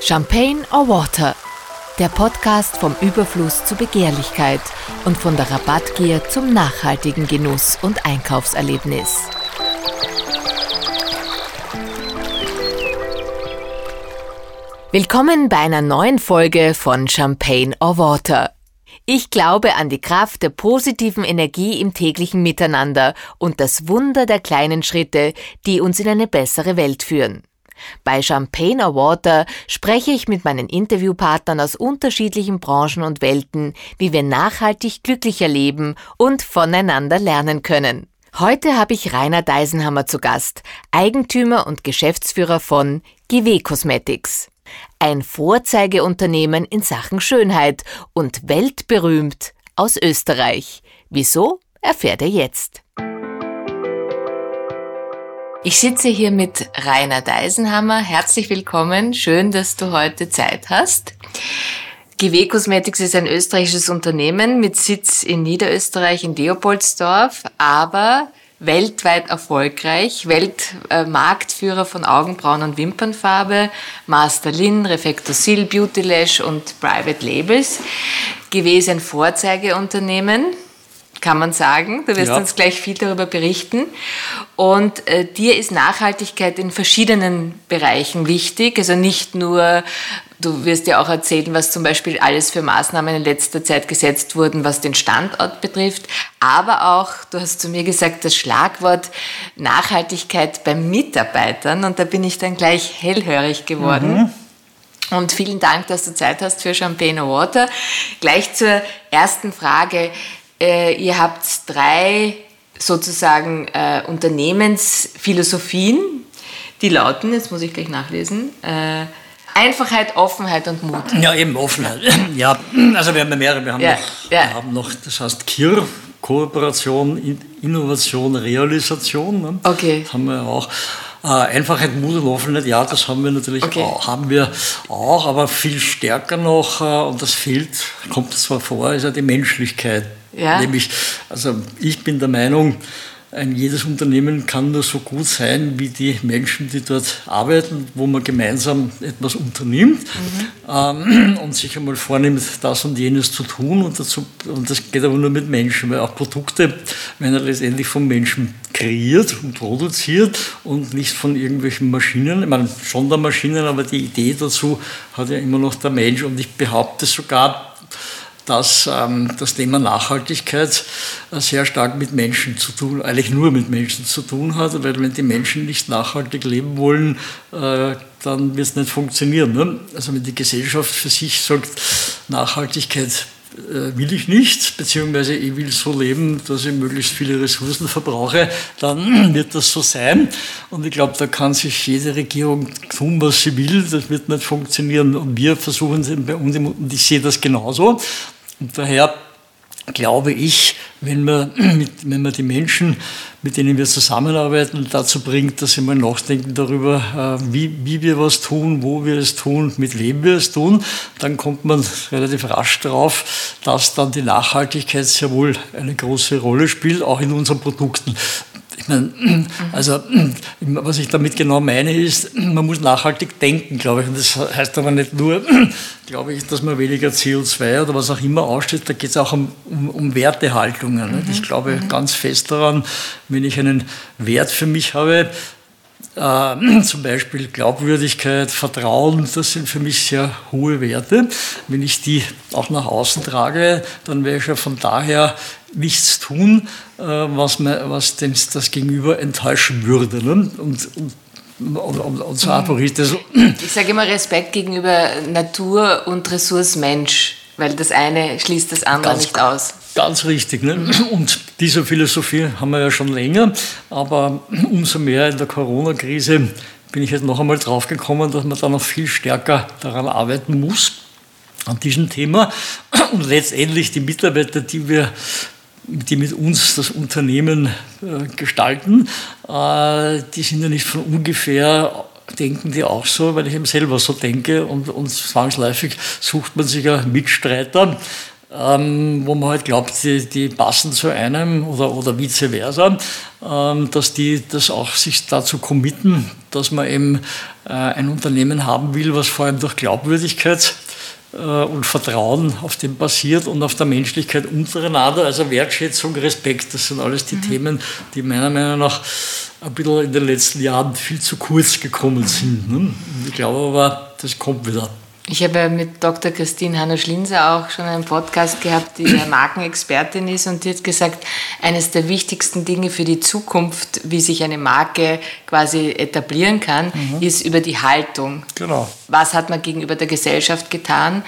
Champagne or Water, der Podcast vom Überfluss zur Begehrlichkeit und von der Rabattgier zum nachhaltigen Genuss und Einkaufserlebnis. Willkommen bei einer neuen Folge von Champagne or Water. Ich glaube an die Kraft der positiven Energie im täglichen Miteinander und das Wunder der kleinen Schritte, die uns in eine bessere Welt führen. Bei Champagne or Water spreche ich mit meinen Interviewpartnern aus unterschiedlichen Branchen und Welten, wie wir nachhaltig glücklicher leben und voneinander lernen können. Heute habe ich Rainer Deisenhammer zu Gast, Eigentümer und Geschäftsführer von GW Cosmetics. Ein Vorzeigeunternehmen in Sachen Schönheit und weltberühmt aus Österreich. Wieso, erfährt er jetzt. Ich sitze hier mit Rainer Deisenhammer. Herzlich willkommen. Schön, dass du heute Zeit hast. GW Cosmetics ist ein österreichisches Unternehmen mit Sitz in Niederösterreich in Leopoldsdorf, aber weltweit erfolgreich, Weltmarktführer von Augenbrauen und Wimpernfarbe, Masterlin, Reflectosil, Beauty Lash und Private Labels. Gewesen Vorzeigeunternehmen, kann man sagen. Du wirst ja. uns gleich viel darüber berichten. Und äh, dir ist Nachhaltigkeit in verschiedenen Bereichen wichtig. Also nicht nur Du wirst ja auch erzählen, was zum Beispiel alles für Maßnahmen in letzter Zeit gesetzt wurden, was den Standort betrifft. Aber auch, du hast zu mir gesagt, das Schlagwort Nachhaltigkeit bei Mitarbeitern. Und da bin ich dann gleich hellhörig geworden. Mhm. Und vielen Dank, dass du Zeit hast für Champagne Water. Gleich zur ersten Frage. Äh, ihr habt drei sozusagen äh, Unternehmensphilosophien, die lauten, jetzt muss ich gleich nachlesen, äh, Einfachheit, Offenheit und Mut. Ja, eben Offenheit. Ja, also wir haben ja mehrere. Wir haben, ja, noch, ja. Wir haben noch, das heißt KIR, Kooperation, Innovation, Realisation. Ne? Okay. Das haben wir auch. Äh, Einfachheit, Mut und Offenheit, ja, das haben wir natürlich okay. auch, haben wir auch, aber viel stärker noch, äh, und das fehlt, kommt zwar vor, ist ja die Menschlichkeit. Ja. Nämlich, also ich bin der Meinung, ein jedes Unternehmen kann nur so gut sein wie die Menschen, die dort arbeiten, wo man gemeinsam etwas unternimmt mhm. ähm, und sich einmal vornimmt, das und jenes zu tun. Und, dazu, und das geht aber nur mit Menschen, weil auch Produkte werden letztendlich von Menschen kreiert und produziert und nicht von irgendwelchen Maschinen. Ich meine, schon der Maschinen, aber die Idee dazu hat ja immer noch der Mensch. Und ich behaupte sogar, dass ähm, das Thema Nachhaltigkeit äh, sehr stark mit Menschen zu tun, eigentlich nur mit Menschen zu tun hat, weil wenn die Menschen nicht nachhaltig leben wollen, äh, dann wird es nicht funktionieren. Ne? Also wenn die Gesellschaft für sich sagt, Nachhaltigkeit will ich nicht, beziehungsweise ich will so leben, dass ich möglichst viele Ressourcen verbrauche, dann wird das so sein. Und ich glaube, da kann sich jede Regierung tun, was sie will. Das wird nicht funktionieren. Und wir versuchen es bei uns, und ich sehe das genauso. Und daher glaube ich, wenn man, wenn man die Menschen, mit denen wir zusammenarbeiten, dazu bringt, dass sie mal nachdenken darüber, äh, wie, wie wir was tun, wo wir es tun, mit wem wir es tun, dann kommt man relativ rasch drauf, dass dann die Nachhaltigkeit sehr wohl eine große Rolle spielt, auch in unseren Produkten. Also, was ich damit genau meine, ist, man muss nachhaltig denken, glaube ich. Und das heißt aber nicht nur, glaube ich, dass man weniger CO2 oder was auch immer aussteht, da geht es auch um, um, um Wertehaltungen. Mhm. Ich glaube mhm. ganz fest daran, wenn ich einen Wert für mich habe, äh, zum Beispiel Glaubwürdigkeit, Vertrauen, das sind für mich sehr hohe Werte. Wenn ich die auch nach außen trage, dann werde ich ja von daher nichts tun, äh, was, mir, was das Gegenüber enttäuschen würde. Ne? Und, und und, und, und so ist das. Ich sage immer Respekt gegenüber Natur und Ressource Mensch, weil das eine schließt das andere ganz, nicht aus. Ganz richtig. Ne? Und diese Philosophie haben wir ja schon länger, aber umso mehr in der Corona-Krise bin ich jetzt noch einmal draufgekommen, dass man da noch viel stärker daran arbeiten muss, an diesem Thema. Und letztendlich die Mitarbeiter, die wir die mit uns das Unternehmen äh, gestalten, äh, die sind ja nicht von ungefähr, denken die auch so, weil ich eben selber so denke und, und zwangsläufig sucht man sich ja Mitstreiter, ähm, wo man halt glaubt, die, die, passen zu einem oder, oder vice versa, ähm, dass die das auch sich dazu committen, dass man eben äh, ein Unternehmen haben will, was vor allem durch Glaubwürdigkeit äh, und Vertrauen auf dem basiert und auf der Menschlichkeit untereinander, also Wertschätzung, Respekt, das sind alles die mhm. Themen, die meiner Meinung nach ein bisschen in den letzten Jahren viel zu kurz gekommen sind. Ne? Ich glaube aber, das kommt wieder. Ich habe mit Dr. Christine Hanna-Schlinser auch schon einen Podcast gehabt, die ja Markenexpertin ist und die hat gesagt, eines der wichtigsten Dinge für die Zukunft, wie sich eine Marke quasi etablieren kann, mhm. ist über die Haltung. Genau. Was hat man gegenüber der Gesellschaft getan?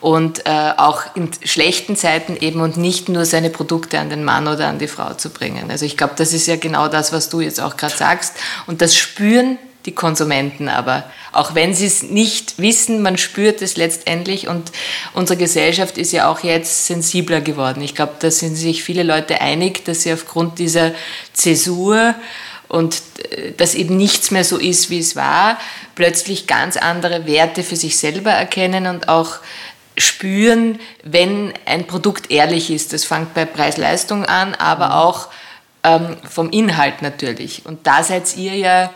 und äh, auch in schlechten Zeiten eben und nicht nur seine Produkte an den Mann oder an die Frau zu bringen. Also ich glaube, das ist ja genau das, was du jetzt auch gerade sagst. Und das spüren die Konsumenten aber. Auch wenn sie es nicht wissen, man spürt es letztendlich und unsere Gesellschaft ist ja auch jetzt sensibler geworden. Ich glaube, da sind sich viele Leute einig, dass sie aufgrund dieser Zäsur und äh, dass eben nichts mehr so ist, wie es war, plötzlich ganz andere Werte für sich selber erkennen und auch spüren, wenn ein Produkt ehrlich ist. Das fängt bei Preis-Leistung an, aber mhm. auch ähm, vom Inhalt natürlich. Und da seid ihr ja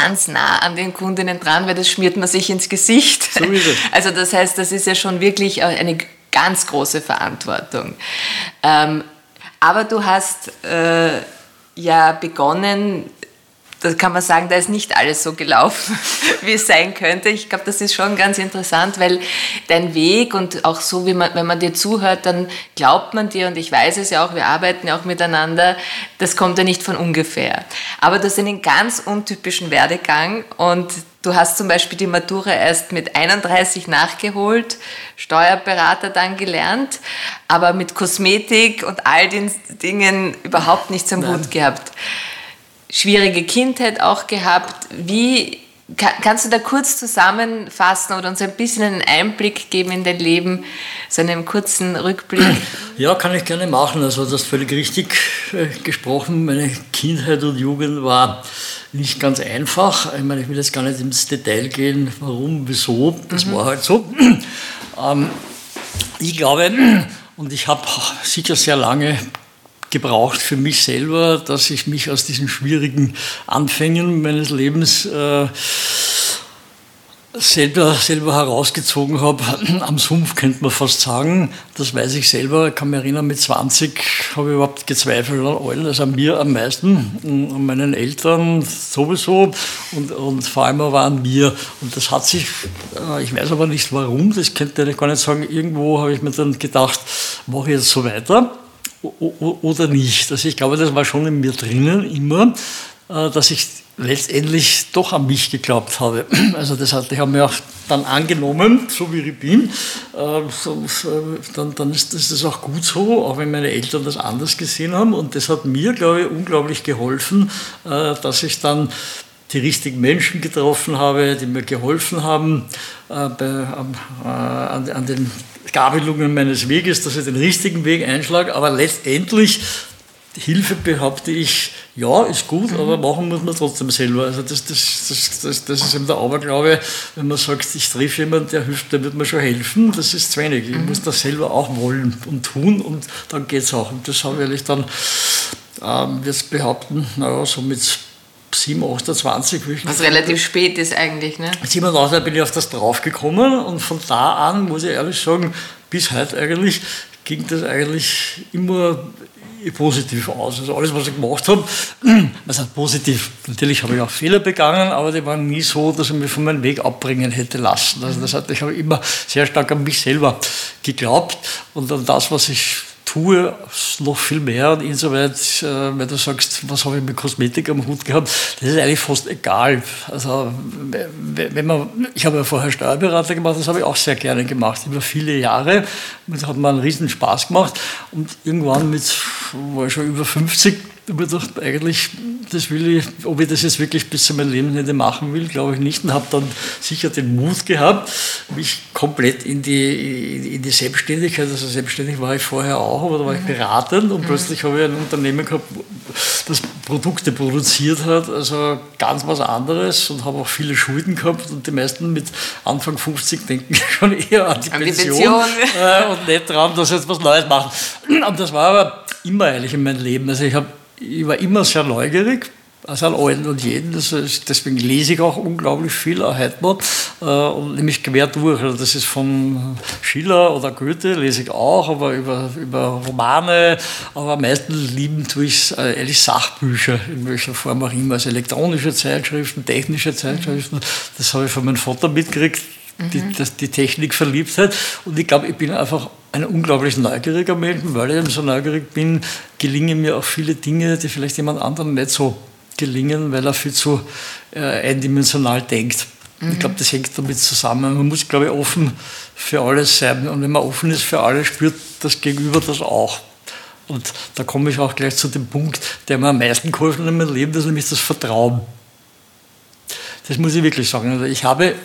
ganz nah an den Kundinnen dran, weil das schmiert man sich ins Gesicht. So ist es. Also das heißt, das ist ja schon wirklich eine ganz große Verantwortung. Ähm, aber du hast äh, ja begonnen, da kann man sagen, da ist nicht alles so gelaufen, wie es sein könnte. Ich glaube, das ist schon ganz interessant, weil dein Weg und auch so, wie man, wenn man dir zuhört, dann glaubt man dir, und ich weiß es ja auch, wir arbeiten ja auch miteinander, das kommt ja nicht von ungefähr. Aber du hast einen ganz untypischen Werdegang und Du hast zum Beispiel die Matura erst mit 31 nachgeholt, Steuerberater dann gelernt, aber mit Kosmetik und all den Dingen überhaupt nichts am Hut gehabt schwierige Kindheit auch gehabt. Wie kannst du da kurz zusammenfassen oder uns ein bisschen einen Einblick geben in dein Leben, so einen kurzen Rückblick? Ja, kann ich gerne machen. Also das ist völlig richtig äh, gesprochen. Meine Kindheit und Jugend war nicht ganz einfach. Ich meine, ich will jetzt gar nicht ins Detail gehen, warum, wieso. Das mhm. war halt so. Ähm, ich glaube, und ich habe sicher sehr lange gebraucht für mich selber, dass ich mich aus diesen schwierigen Anfängen meines Lebens äh, selber, selber herausgezogen habe. Am Sumpf könnte man fast sagen. Das weiß ich selber. Kann mich erinnern, mit 20 habe ich überhaupt gezweifelt an allen, also an mir am meisten, an meinen Eltern sowieso und, und vor allem aber an mir. Und das hat sich, äh, ich weiß aber nicht warum, das könnte ich gar nicht sagen, irgendwo habe ich mir dann gedacht, mache ich jetzt so weiter oder nicht. Also ich glaube, das war schon in mir drinnen immer, äh, dass ich letztendlich doch an mich geglaubt habe. Also das hat, ich habe mir auch dann angenommen, so wie ich bin, äh, dann, dann ist das auch gut so, auch wenn meine Eltern das anders gesehen haben. Und das hat mir, glaube ich, unglaublich geholfen, äh, dass ich dann die richtigen Menschen getroffen habe, die mir geholfen haben äh, bei, äh, an, an, den Gabelungen meines Weges, dass ich den richtigen Weg einschlage. Aber letztendlich Hilfe behaupte ich, ja, ist gut, mhm. aber machen muss man trotzdem selber. Also das, das, das, das, das ist eben der Aberglaube, wenn man sagt, ich treffe jemanden, der hilft, der wird mir schon helfen, das ist zu wenig. Ich mhm. muss das selber auch wollen und tun und dann geht es auch. Und das habe ich dann, ähm, jetzt behaupten, naja, so mit 7, 28. Was relativ spät ist eigentlich, ne? 87 bin ich auf das draufgekommen und von da an, muss ich ehrlich sagen, bis heute eigentlich, ging das eigentlich immer positiv aus. Also alles, was ich gemacht habe, was heißt positiv. Natürlich habe ich auch Fehler begangen, aber die waren nie so, dass ich mich von meinem Weg abbringen hätte lassen. Also das heißt, ich habe immer sehr stark an mich selber geglaubt und an das, was ich tue noch viel mehr und insoweit, äh, wenn du sagst, was habe ich mit Kosmetik am Hut gehabt, das ist eigentlich fast egal. Also, wenn man, ich habe ja vorher Steuerberater gemacht, das habe ich auch sehr gerne gemacht, über viele Jahre. Das hat mir einen riesen Spaß gemacht und irgendwann mit, war ich schon über 50, gedacht, eigentlich, das will ich, ob ich das jetzt wirklich bis zu meinem Lebensende machen will, glaube ich nicht. Und habe dann sicher den Mut gehabt, mich komplett in die, in die Selbstständigkeit, also selbstständig war ich vorher auch, aber da war ich mhm. beratend und mhm. plötzlich habe ich ein Unternehmen gehabt, das Produkte produziert hat, also ganz was anderes und habe auch viele Schulden gehabt und die meisten mit Anfang 50 denken schon eher an die, an Pension, Pension. Äh, und nicht daran, dass sie jetzt was Neues machen. Und das war aber immer eigentlich in meinem Leben. Also ich habe ich war immer sehr neugierig, also an allen und jeden. Ist, deswegen lese ich auch unglaublich viel, auch heute noch, äh, und nämlich quer durch. Also das ist von Schiller oder Goethe, lese ich auch, aber über, über Romane, aber am meisten lieben tue ich äh, ehrlich Sachbücher, in welcher Form auch immer, also elektronische Zeitschriften, technische Zeitschriften. Das habe ich von meinem Vater mitgekriegt, die, mhm. das, die Technik verliebt hat. Und ich glaube, ich bin einfach ein unglaublich neugieriger Mensch. Weil ich eben so neugierig bin, gelingen mir auch viele Dinge, die vielleicht jemand anderem nicht so gelingen, weil er viel zu äh, eindimensional denkt. Mhm. Ich glaube, das hängt damit zusammen. Man muss, glaube ich, offen für alles sein. Und wenn man offen ist für alles, spürt das Gegenüber das auch. Und da komme ich auch gleich zu dem Punkt, der mir am meisten geholfen hat in meinem Leben, das ist nämlich das Vertrauen. Das muss ich wirklich sagen. Also ich habe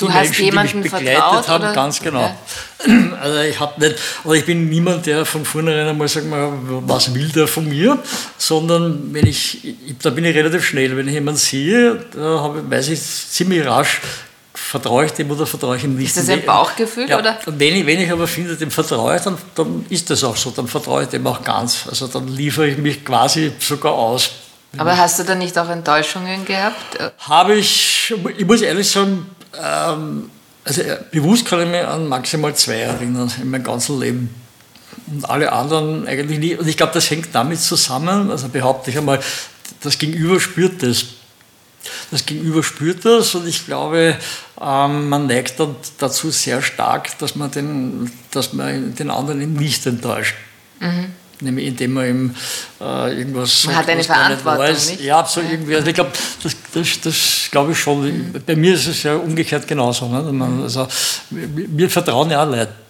die hast Menschen, jemanden die mich begleitet vertraut, haben, oder? ganz genau. Ja. Also ich habe nicht, oder ich bin niemand, der von vornherein einmal sagt, was will der von mir, sondern wenn ich, da bin ich relativ schnell, wenn ich jemanden sehe, da weiß ich ziemlich rasch, vertraue ich dem oder vertraue ich ihm nicht. Ist das ein Bauchgefühl? Ja, oder? Und wenn ich, wenn ich aber finde, dem vertraue ich, dann, dann ist das auch so, dann vertraue ich dem auch ganz. Also dann liefere ich mich quasi sogar aus. Aber hast du da nicht auch Enttäuschungen gehabt? Habe ich, ich muss ehrlich sagen, ähm, also äh, bewusst kann ich mich an maximal zwei erinnern in meinem ganzen Leben. Und alle anderen eigentlich nicht. Und ich glaube, das hängt damit zusammen, also behaupte ich einmal, das Gegenüber spürt das. Das Gegenüber spürt das und ich glaube, ähm, man neigt dann dazu sehr stark, dass man den, dass man den anderen eben nicht enttäuscht. Mhm nämlich indem man ihm äh, irgendwas man hat eine Verantwortung, nicht? Ja, so irgendwie. Also ich glaube, das, das, das glaube ich schon. Bei mir ist es ja umgekehrt genauso. Ne? Also, wir vertrauen ja auch Leute.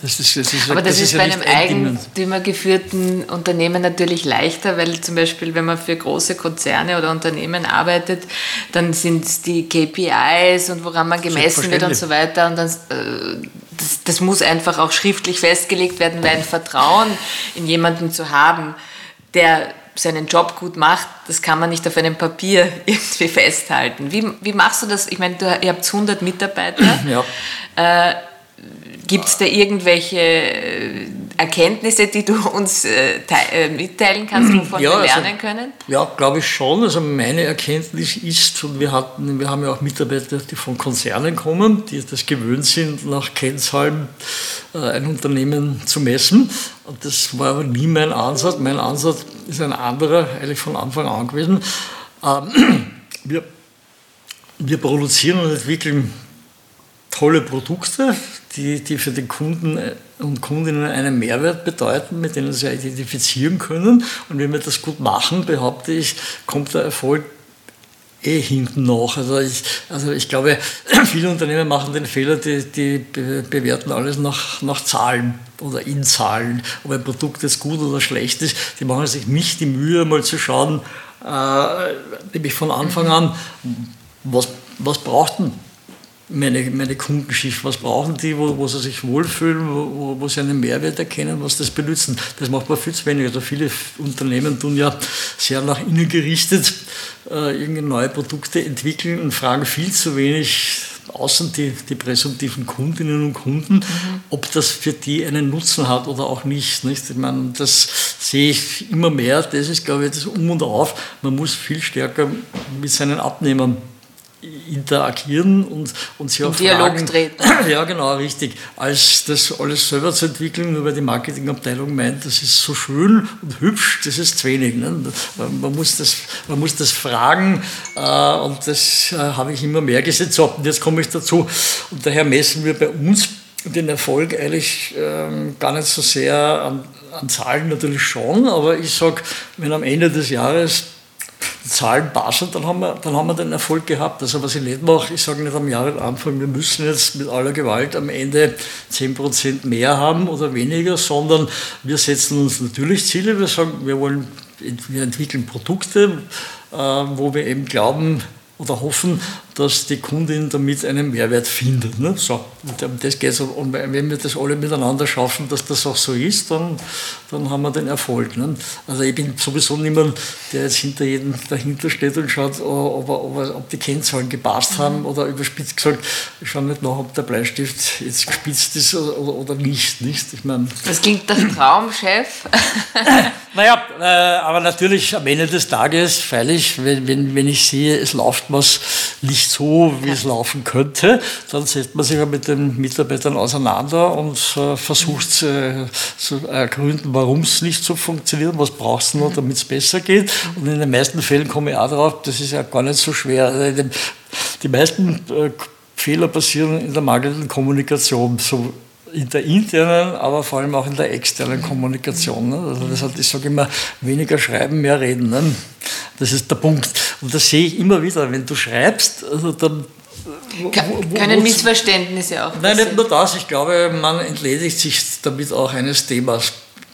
Das ist, das ist, Aber das, ist, ist, bei einem eigentümergeführten Unternehmen natürlich leichter, weil zum Beispiel, wenn man für große Konzerne oder Unternehmen arbeitet, dann sind es die KPIs und woran man gemessen wird und so weiter. Und dann, äh, das, das muss einfach auch schriftlich festgelegt werden, weil ein Vertrauen in jemanden zu haben, der seinen Job gut macht, das kann man nicht auf einem Papier irgendwie festhalten. Wie, wie machst du das? Ich meine, du, ihr habt 100 Mitarbeiter. Ja. Äh, Gibt es da irgendwelche äh, Erkenntnisse, die du uns äh, äh, mitteilen kannst, wovon ja, wir also lernen also, können? Ja, glaube ich schon. Also meine Erkenntnis ist, und wir, hatten, wir haben ja auch Mitarbeiter, die von Konzernen kommen, die das gewöhnt sind, nach Kennzahlen äh, ein Unternehmen zu messen. Und das war aber nie mein Ansatz. Mein Ansatz ist ein anderer, eigentlich von Anfang an gewesen. Ähm, wir, wir produzieren und entwickeln tolle Produkte, die, die für den Kunden und Kundinnen einen Mehrwert bedeuten, mit denen sie identifizieren können. Und wenn wir das gut machen, behaupte ich, kommt der Erfolg eh hinten nach. Also ich, also ich glaube, viele Unternehmen machen den Fehler, die, die bewerten alles nach, nach Zahlen oder in Zahlen, ob ein Produkt jetzt gut oder schlecht ist. Die machen sich nicht die Mühe, mal zu schauen, äh, nämlich von Anfang an, was, was braucht denn meine, meine Kundenschicht, was brauchen die, wo, wo sie sich wohlfühlen, wo, wo sie einen Mehrwert erkennen, was das benutzen. Das macht man viel zu wenig. Also viele Unternehmen tun ja sehr nach innen gerichtet äh, irgendeine neue Produkte entwickeln und fragen viel zu wenig außen die, die präsumtiven Kundinnen und Kunden, mhm. ob das für die einen Nutzen hat oder auch nicht. nicht? Ich meine, das sehe ich immer mehr. Das ist, glaube ich, das Um und Auf. Man muss viel stärker mit seinen Abnehmern interagieren und, und sie auch Dialog fragen, treten. Ja, genau, richtig. Als das alles selber zu entwickeln, nur weil die Marketingabteilung meint, das ist so schön und hübsch, das ist zu wenig. Ne? Man, muss das, man muss das fragen äh, und das äh, habe ich immer mehr gesehen. So, und jetzt komme ich dazu. Und daher messen wir bei uns den Erfolg eigentlich ähm, gar nicht so sehr an, an Zahlen natürlich schon, aber ich sage, wenn am Ende des Jahres Zahlen passen, dann haben, wir, dann haben wir den Erfolg gehabt. Also was ich nicht mache, ich sage nicht am Jahresanfang, wir müssen jetzt mit aller Gewalt am Ende 10% mehr haben oder weniger, sondern wir setzen uns natürlich Ziele. Wir sagen, wir wollen wir entwickeln Produkte, äh, wo wir eben glauben, oder hoffen, dass die Kundin damit einen Mehrwert findet. Ne? So, und um das geht Und wenn wir das alle miteinander schaffen, dass das auch so ist, dann, dann haben wir den Erfolg. Ne? Also ich bin sowieso niemand, der jetzt hinter jedem dahinter steht und schaut, ob, ob, ob die Kennzahlen gepasst haben mhm. oder überspitzt gesagt, ich schaue nicht nach, ob der Bleistift jetzt gespitzt ist oder, oder nicht. nicht? Ich mein, das klingt nach Traumchef. naja, äh, aber natürlich am Ende des Tages, freilich, wenn, wenn, wenn ich sehe, es läuft was nicht so, wie es laufen könnte, dann setzt man sich ja mit den Mitarbeitern auseinander und äh, versucht äh, zu ergründen, warum es nicht so funktioniert, was brauchst du noch, damit es besser geht. Und in den meisten Fällen komme ich auch darauf, das ist ja gar nicht so schwer. Also die meisten äh, Fehler passieren in der mangelnden Kommunikation. So in der internen, aber vor allem auch in der externen Kommunikation. Ne? Also das hat, ich sage immer, weniger schreiben, mehr reden. Ne? Das ist der Punkt. Und das sehe ich immer wieder, wenn du schreibst, also dann wo, Können Missverständnisse auch Nein, nicht nur das. Ich glaube, man entledigt sich damit auch eines Themas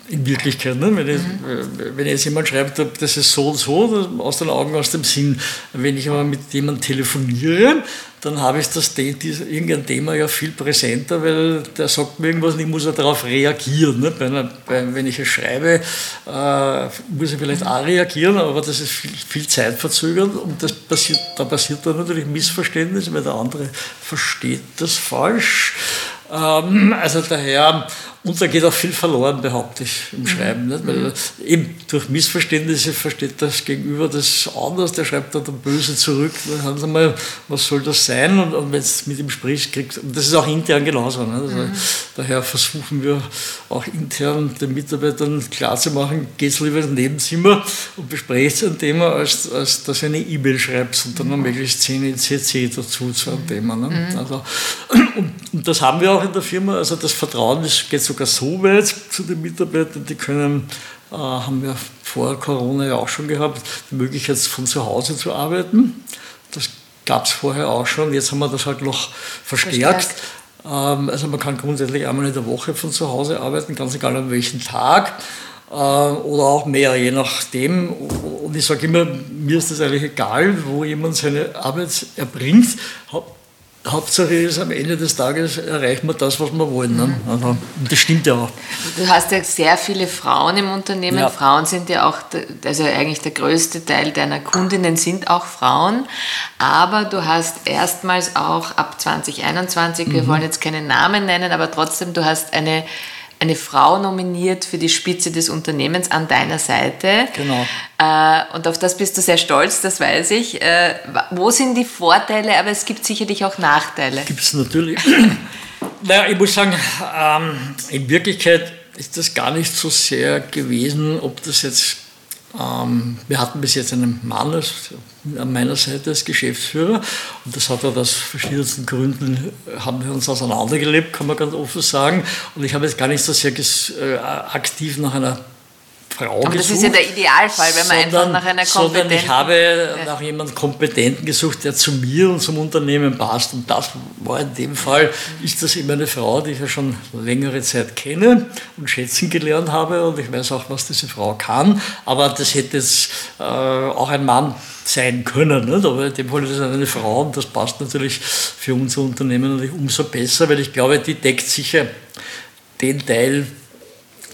in Wirklichkeit. Ne? Wenn, ich, mhm. wenn jetzt jemand schreibt, das ist so und so, aus den Augen, aus dem Sinn. Wenn ich aber mit jemandem telefoniere, dann habe ich das irgendein Thema ja viel präsenter, weil der sagt mir irgendwas und ich muss ja darauf reagieren. Ne? Bei einer, bei, wenn ich es schreibe, äh, muss ich vielleicht auch reagieren, aber das ist viel, viel zeitverzögernd und das passiert, da passiert dann natürlich Missverständnis, weil der andere versteht das falsch. Ähm, also daher und da geht auch viel verloren, behaupte ich, im mhm. Schreiben. Nicht? Weil mhm. eben durch Missverständnisse versteht das Gegenüber das anders, der schreibt dann böse zurück. Dann haben sie mal, was soll das sein? Und, und wenn es mit ihm spricht, kriegt und das ist auch intern genauso. Also mhm. Daher versuchen wir auch intern den Mitarbeitern klarzumachen, geht lieber ins Nebenzimmer und besprecht ein Thema, als, als dass du eine E-Mail schreibst und dann noch möglichst 10 CC dazu zu einem Thema. Ne? Mhm. Also, und, und, das haben wir auch in der Firma, also das Vertrauen ist, geht so sogar so weit zu den Mitarbeitern, die können, äh, haben wir vor Corona ja auch schon gehabt, die Möglichkeit von zu Hause zu arbeiten. Das gab es vorher auch schon, jetzt haben wir das halt noch verstärkt. verstärkt. Ähm, also man kann grundsätzlich einmal in der Woche von zu Hause arbeiten, ganz egal an welchem Tag äh, oder auch mehr, je nachdem. Und ich sage immer, mir ist das eigentlich egal, wo jemand seine Arbeit erbringt. Hauptsache ist, am Ende des Tages erreichen wir das, was wir wollen. Ne? Also, das stimmt ja auch. Du hast ja sehr viele Frauen im Unternehmen. Ja. Frauen sind ja auch, also eigentlich der größte Teil deiner Kundinnen sind auch Frauen. Aber du hast erstmals auch ab 2021, mhm. wir wollen jetzt keinen Namen nennen, aber trotzdem, du hast eine eine Frau nominiert für die Spitze des Unternehmens an deiner Seite. Genau. Äh, und auf das bist du sehr stolz, das weiß ich. Äh, wo sind die Vorteile, aber es gibt sicherlich auch Nachteile? Gibt es natürlich. naja, ich muss sagen, ähm, in Wirklichkeit ist das gar nicht so sehr gewesen, ob das jetzt ähm, wir hatten bis jetzt einen Mann als, an meiner Seite als Geschäftsführer und das hat er aus verschiedensten Gründen, haben wir uns auseinandergelebt, kann man ganz offen sagen. Und ich habe jetzt gar nicht so sehr äh, aktiv nach einer Frau Aber gesucht. das ist ja der Idealfall, wenn man sondern, einfach nach einer kompetenten... Sondern ich habe nach jemandem Kompetenten gesucht, der zu mir und zum Unternehmen passt. Und das war in dem Fall, ist das immer eine Frau, die ich ja schon längere Zeit kenne und schätzen gelernt habe. Und ich weiß auch, was diese Frau kann. Aber das hätte jetzt äh, auch ein Mann sein können. Nicht? Aber in dem Fall ist es eine Frau und das passt natürlich für unser Unternehmen natürlich umso besser, weil ich glaube, die deckt sicher den Teil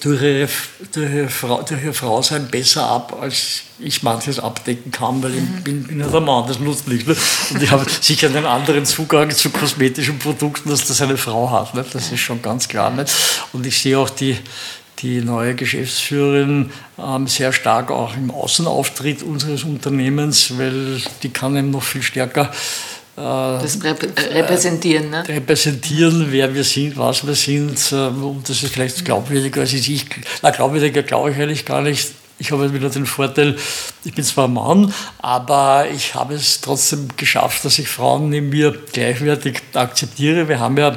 durch ihre, durch, ihre Frau, durch ihre Frau sein besser ab, als ich manches abdecken kann, weil ich mhm. bin, bin ja der Mann, das nutzt nicht. Ne? Und ich habe sicher einen anderen Zugang zu kosmetischen Produkten, als das eine Frau hat. Ne? Das ist schon ganz klar. Nicht? Und ich sehe auch die, die neue Geschäftsführerin ähm, sehr stark auch im Außenauftritt unseres Unternehmens, weil die kann eben noch viel stärker das Rep Repräsentieren, ne? Repräsentieren, wer wir sind, was wir sind. Ähm, und das ist vielleicht glaubwürdiger als ich. Na, glaubwürdiger glaube ich eigentlich gar nicht. Ich habe wieder den Vorteil, ich bin zwar Mann, aber ich habe es trotzdem geschafft, dass ich Frauen neben mir gleichwertig akzeptiere. Wir haben ja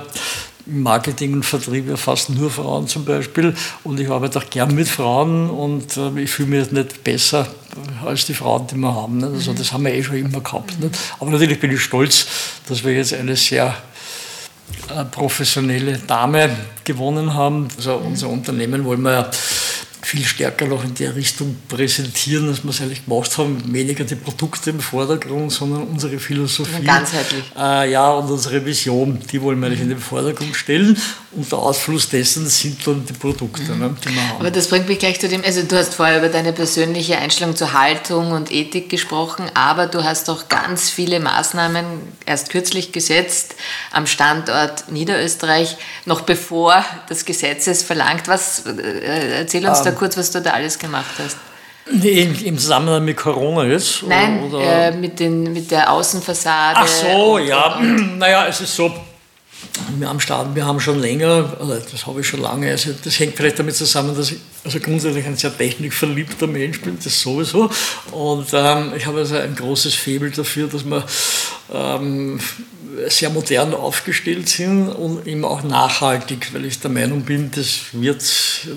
Marketing und Vertrieb ja fast nur Frauen zum Beispiel und ich arbeite auch gern mit Frauen und äh, ich fühle mich nicht besser als die Frauen, die wir haben. Nicht? Also das haben wir eh schon immer gehabt. Nicht? Aber natürlich bin ich stolz, dass wir jetzt eine sehr äh, professionelle Dame gewonnen haben. Also unser Unternehmen wollen wir ja viel stärker noch in der Richtung präsentieren, als wir es eigentlich gemacht haben. Weniger die Produkte im Vordergrund, sondern unsere Philosophie. Ganzheitlich. Äh, ja, und unsere Vision, die wollen wir eigentlich in den Vordergrund stellen. Und der Ausfluss dessen sind dann die Produkte, mhm. ne, die wir haben. Aber das bringt mich gleich zu dem, also du hast vorher über deine persönliche Einstellung zur Haltung und Ethik gesprochen, aber du hast auch ganz viele Maßnahmen erst kürzlich gesetzt am Standort Niederösterreich, noch bevor das Gesetz es verlangt. Was, äh, erzähl uns um, da ähm. Kurz, was du da alles gemacht hast. Im Zusammenhang mit Corona jetzt? Nein, äh, mit, den, mit der Außenfassade. Ach so, ja. naja, es ist so, wir haben, Start, wir haben schon länger, also das habe ich schon lange, also das hängt vielleicht damit zusammen, dass ich also grundsätzlich ein sehr technikverliebter Mensch bin, das sowieso. Und ähm, ich habe also ein großes Faible dafür, dass man ähm, sehr modern aufgestellt sind und eben auch nachhaltig, weil ich der Meinung bin, das wird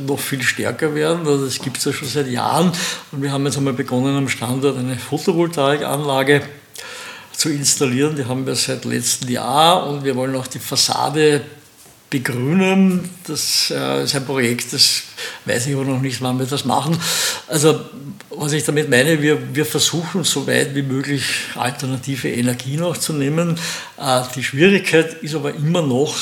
noch viel stärker werden. Das gibt es ja schon seit Jahren und wir haben jetzt einmal begonnen am Standort eine Photovoltaikanlage zu installieren. Die haben wir seit letztem Jahr und wir wollen auch die Fassade begrünen. Das äh, ist ein Projekt, das weiß ich aber noch nicht, wann wir das machen. Also was ich damit meine, wir, wir versuchen so weit wie möglich alternative Energie noch zu nehmen. Äh, die Schwierigkeit ist aber immer noch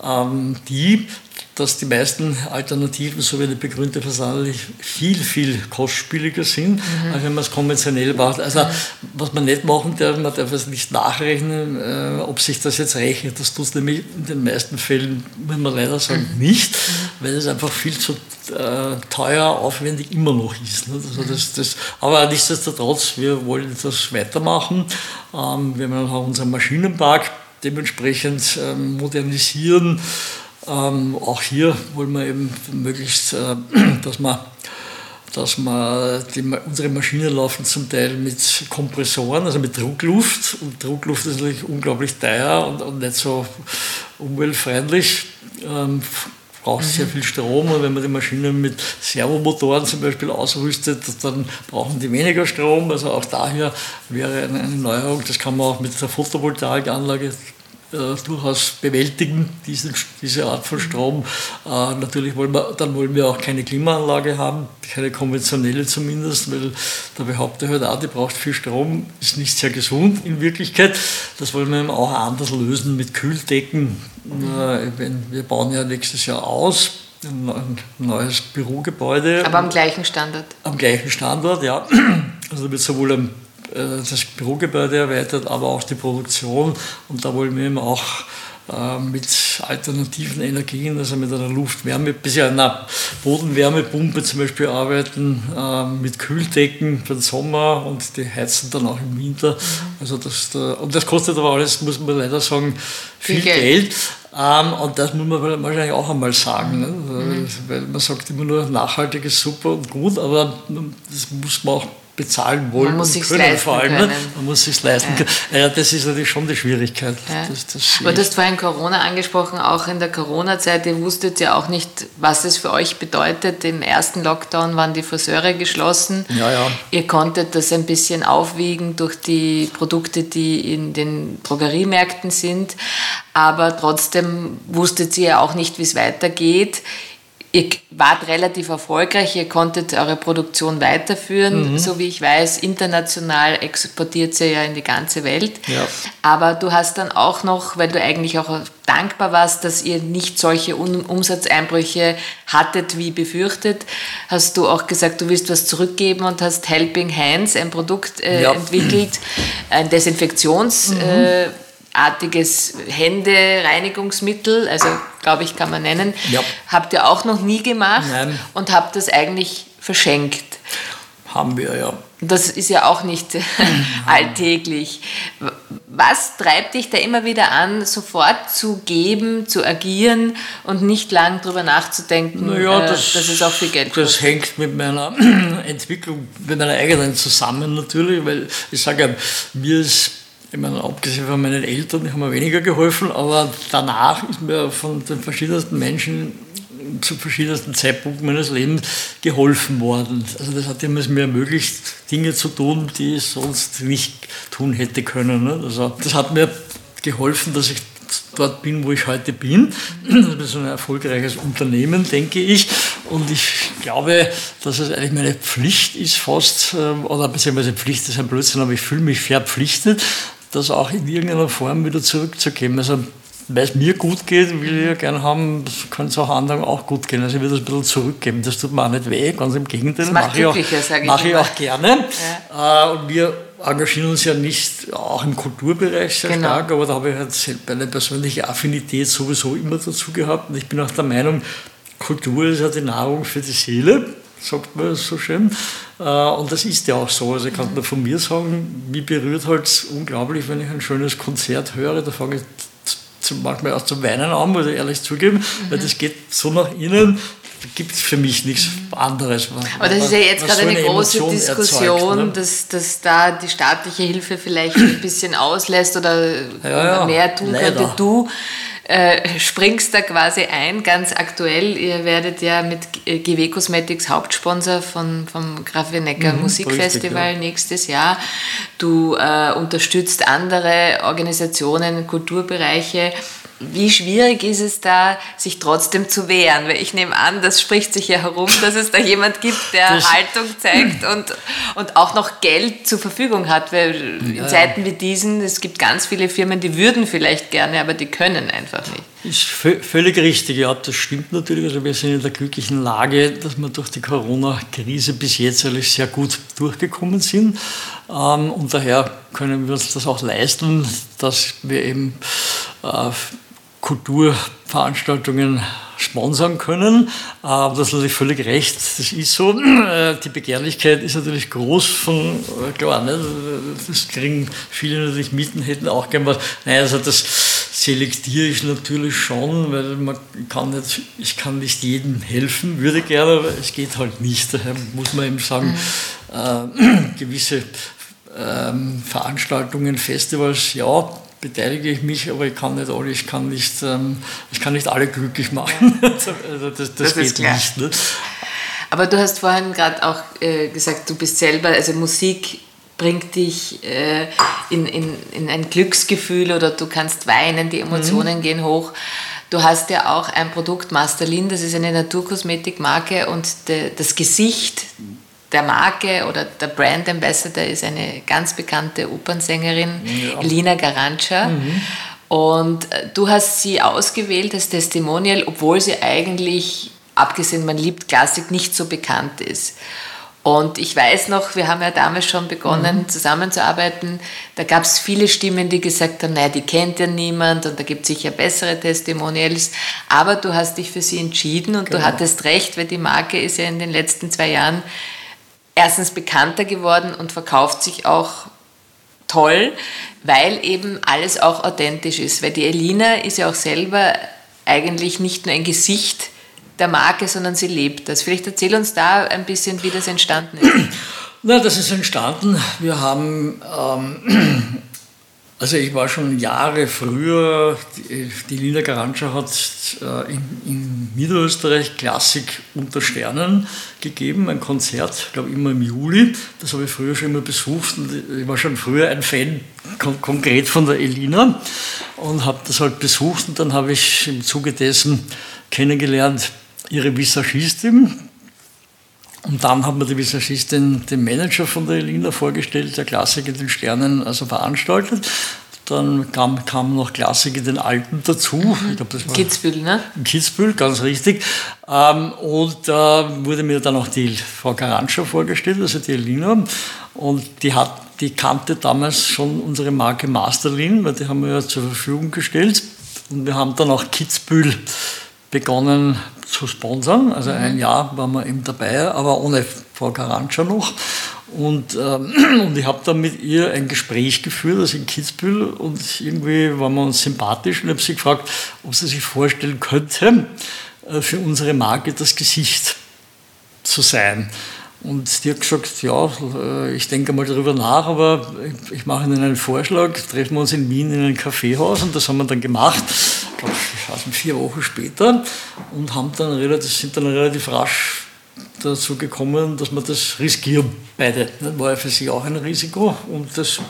ähm, die, dass die meisten Alternativen, so wie eine begrünte Fassade, viel, viel kostspieliger sind, mhm. als wenn man es konventionell macht. Also was man nicht machen darf, man darf es nicht nachrechnen, äh, ob sich das jetzt rechnet. Das tut es nämlich in den meisten Fällen, muss man leider sagen, mhm. nicht, weil es einfach viel zu äh, teuer, aufwendig immer noch ist. Ne? Also das, das, aber nichtsdestotrotz, wir wollen das weitermachen. Ähm, wir werden auch unseren Maschinenpark dementsprechend ähm, modernisieren. Ähm, auch hier wollen wir eben möglichst, äh, dass man dass man die, unsere Maschinen laufen zum Teil mit Kompressoren, also mit Druckluft. Und Druckluft ist natürlich unglaublich teuer und, und nicht so umweltfreundlich. Ähm, braucht sehr viel Strom und wenn man die Maschinen mit Servomotoren zum Beispiel ausrüstet, dann brauchen die weniger Strom. Also auch daher wäre eine, eine Neuerung, das kann man auch mit der Photovoltaikanlage äh, durchaus bewältigen, diesen, diese Art von Strom. Äh, natürlich wollen wir, dann wollen wir auch keine Klimaanlage haben, keine konventionelle zumindest, weil da behauptet halt auch, die braucht viel Strom, ist nicht sehr gesund in Wirklichkeit. Das wollen wir eben auch anders lösen mit Kühldecken. Äh, wir bauen ja nächstes Jahr aus, ein neues Bürogebäude. Aber am gleichen Standort? Am gleichen Standort, ja. Also wird sowohl äh, das Bürogebäude erweitert, aber auch die Produktion. Und da wollen wir eben auch äh, mit alternativen Energien, also mit einer Luftwärme, bisher einer Bodenwärmepumpe zum Beispiel arbeiten, äh, mit Kühldecken für den Sommer und die heizen dann auch im Winter. Also das, und das kostet aber alles, muss man leider sagen, viel, viel Geld. Geld. Ähm, und das muss man wahrscheinlich auch einmal sagen. Ne? Mhm. Weil man sagt immer nur, nachhaltig ist super und gut, aber das muss man auch bezahlen wollen man muss und können vor allem. Ne? Können. Man muss sich leisten ja. können. Ja, das ist natürlich schon die Schwierigkeit. Ja. Das, das Aber du hast vorhin Corona angesprochen, auch in der Corona-Zeit, ihr wusstet ja auch nicht, was es für euch bedeutet. Im ersten Lockdown waren die Friseure geschlossen. Ja, ja. Ihr konntet das ein bisschen aufwiegen durch die Produkte, die in den Drogeriemärkten sind. Aber trotzdem wusstet ihr ja auch nicht, wie es weitergeht. Ihr wart relativ erfolgreich, ihr konntet eure Produktion weiterführen. Mhm. So wie ich weiß, international exportiert sie ja in die ganze Welt. Ja. Aber du hast dann auch noch, weil du eigentlich auch dankbar warst, dass ihr nicht solche Umsatzeinbrüche hattet wie befürchtet, hast du auch gesagt, du willst was zurückgeben und hast Helping Hands, ein Produkt äh, ja. entwickelt, ein Desinfektions... Mhm. Äh, artiges Hände-Reinigungsmittel, also glaube ich, kann man nennen. Ja. Habt ihr auch noch nie gemacht Nein. und habt das eigentlich verschenkt. Haben wir, ja. Das ist ja auch nicht alltäglich. Was treibt dich da immer wieder an, sofort zu geben, zu agieren und nicht lang darüber nachzudenken, naja, äh, das, dass es auch viel Geld kostet? Das hängt mit meiner Entwicklung, mit meiner eigenen zusammen natürlich, weil ich sage mir ist ich meine, abgesehen von meinen Eltern, die haben mir weniger geholfen, aber danach ist mir von den verschiedensten Menschen zu verschiedensten Zeitpunkten meines Lebens geholfen worden. Also das hat es mir ermöglicht, Dinge zu tun, die ich sonst nicht tun hätte können. Ne? Also das hat mir geholfen, dass ich dort bin, wo ich heute bin. Das ist ein erfolgreiches Unternehmen, denke ich. Und ich glaube, dass es eigentlich meine Pflicht ist fast, ähm, oder beziehungsweise Pflicht ist ein Blödsinn, aber ich fühle mich verpflichtet, das auch in irgendeiner Form wieder zurückzugeben. Also weil es mir gut geht, will ich ja gerne haben, kann es auch anderen auch gut gehen. Also ich will das ein bisschen zurückgeben. Das tut mir auch nicht weh, ganz im Gegenteil. Das mache ich, auch, mach ich auch gerne. Ja. Äh, und wir engagieren uns ja nicht auch im Kulturbereich sehr genau. stark, aber da habe ich halt eine persönliche Affinität sowieso immer dazu gehabt. Und ich bin auch der Meinung, Kultur ist ja die Nahrung für die Seele, sagt man so schön. Äh, und das ist ja auch so. Also ich kann nur von mir sagen, mich berührt halt unglaublich, wenn ich ein schönes Konzert höre. Da fange ich manchmal auch zum Weinen an, muss ich ehrlich zugeben, mhm. weil das geht so nach innen, gibt es für mich nichts anderes. Aber das ist ja jetzt gerade so eine, eine, große Emotion Diskussion, erzeugt, ne? dass, dass da die staatliche Hilfe vielleicht ein bisschen auslässt oder ja, ja, mehr tun leider. könnte. Du äh, springst da quasi ein, ganz aktuell. Ihr werdet ja mit GW Cosmetics Hauptsponsor von, vom Grafenecker mhm, Musikfestival richtig, ja. nächstes Jahr. Du äh, unterstützt andere Organisationen, Kulturbereiche. Wie schwierig ist es da, sich trotzdem zu wehren? Weil ich nehme an, das spricht sich ja herum, dass es da jemand gibt, der das Haltung zeigt und, und auch noch Geld zur Verfügung hat. Weil in ja. Zeiten wie diesen, es gibt ganz viele Firmen, die würden vielleicht gerne, aber die können einfach nicht. Ist völlig richtig, ja, das stimmt natürlich. Also wir sind in der glücklichen Lage, dass wir durch die Corona-Krise bis jetzt eigentlich sehr gut durchgekommen sind. Ähm, und daher können wir uns das auch leisten, dass wir eben äh, Kulturveranstaltungen sponsern können. Aber das ist natürlich völlig recht. Das ist so. Äh, die Begehrlichkeit ist natürlich groß von, äh, klar, ne? das kriegen viele natürlich mit und hätten auch gern was. Nein, also das selektiere ich natürlich schon, weil man kann nicht, ich kann nicht jedem helfen, würde gerne, aber es geht halt nicht. Daher muss man eben sagen, äh, gewisse ähm, Veranstaltungen, Festivals, ja, beteilige ich mich, aber ich kann nicht alle, ich kann nicht, ähm, ich kann nicht alle glücklich machen. also das, das, das geht nicht. Ne? Aber du hast vorhin gerade auch äh, gesagt, du bist selber, also Musik bringt dich äh, in, in, in ein Glücksgefühl oder du kannst weinen, die Emotionen mhm. gehen hoch. Du hast ja auch ein Produkt, Masterlin, das ist eine Naturkosmetikmarke und de, das Gesicht der Marke oder der Brand Ambassador ist eine ganz bekannte Opernsängerin, ja. Elina Garancha. Mhm. Und äh, du hast sie ausgewählt als Testimonial, obwohl sie eigentlich, abgesehen, man liebt Klassik, nicht so bekannt ist. Und ich weiß noch, wir haben ja damals schon begonnen mhm. zusammenzuarbeiten, da gab es viele Stimmen, die gesagt haben, naja, die kennt ja niemand und da gibt es sicher bessere Testimonials. Aber du hast dich für sie entschieden und genau. du hattest recht, weil die Marke ist ja in den letzten zwei Jahren erstens bekannter geworden und verkauft sich auch toll, weil eben alles auch authentisch ist. Weil die Elina ist ja auch selber eigentlich nicht nur ein Gesicht der Marke, sondern sie lebt das. Vielleicht erzähl uns da ein bisschen, wie das entstanden ist. Na, das ist entstanden. Wir haben ähm, also ich war schon Jahre früher, die, die Lina Garantscha hat äh, in, in, Niederösterreich Klassik unter Sternen gegeben, ein Konzert, ich glaube immer im Juli. Das habe ich früher schon immer besucht und ich war schon früher ein Fan kon konkret von der Elina und habe das halt besucht und dann habe ich im Zuge dessen kennengelernt ihre Visagistin, und dann hat mir die Visagistin den Manager von der Elina vorgestellt, der Klassiker den Sternen also veranstaltet. Dann kam, kam noch Klassiker den Alten dazu. Mhm. Glaub, Kitzbühel, ne? Kitzbühel, ganz richtig. Ähm, und da äh, wurde mir dann auch die Frau Garantscha vorgestellt, also die Elina. Und die, hat, die kannte damals schon unsere Marke Masterlin, weil die haben wir ja zur Verfügung gestellt. Und wir haben dann auch Kitzbühel begonnen zu sponsern. Also ein Jahr waren wir eben dabei, aber ohne Frau Garantscha noch. Und, ähm, und ich habe dann mit ihr ein Gespräch geführt, also in Kitzbühel, und irgendwie waren wir uns sympathisch und ich habe sie gefragt, ob sie sich vorstellen könnte, äh, für unsere Marke das Gesicht zu sein. Und die hat gesagt, ja, äh, ich denke mal darüber nach, aber ich mache Ihnen einen Vorschlag, treffen wir uns in Wien in einem Kaffeehaus und das haben wir dann gemacht, glaube, vier Wochen später und haben dann relativ, sind dann relativ rasch dazu gekommen, dass wir das riskieren, beide. Das war ja für sie auch ein Risiko. Und das,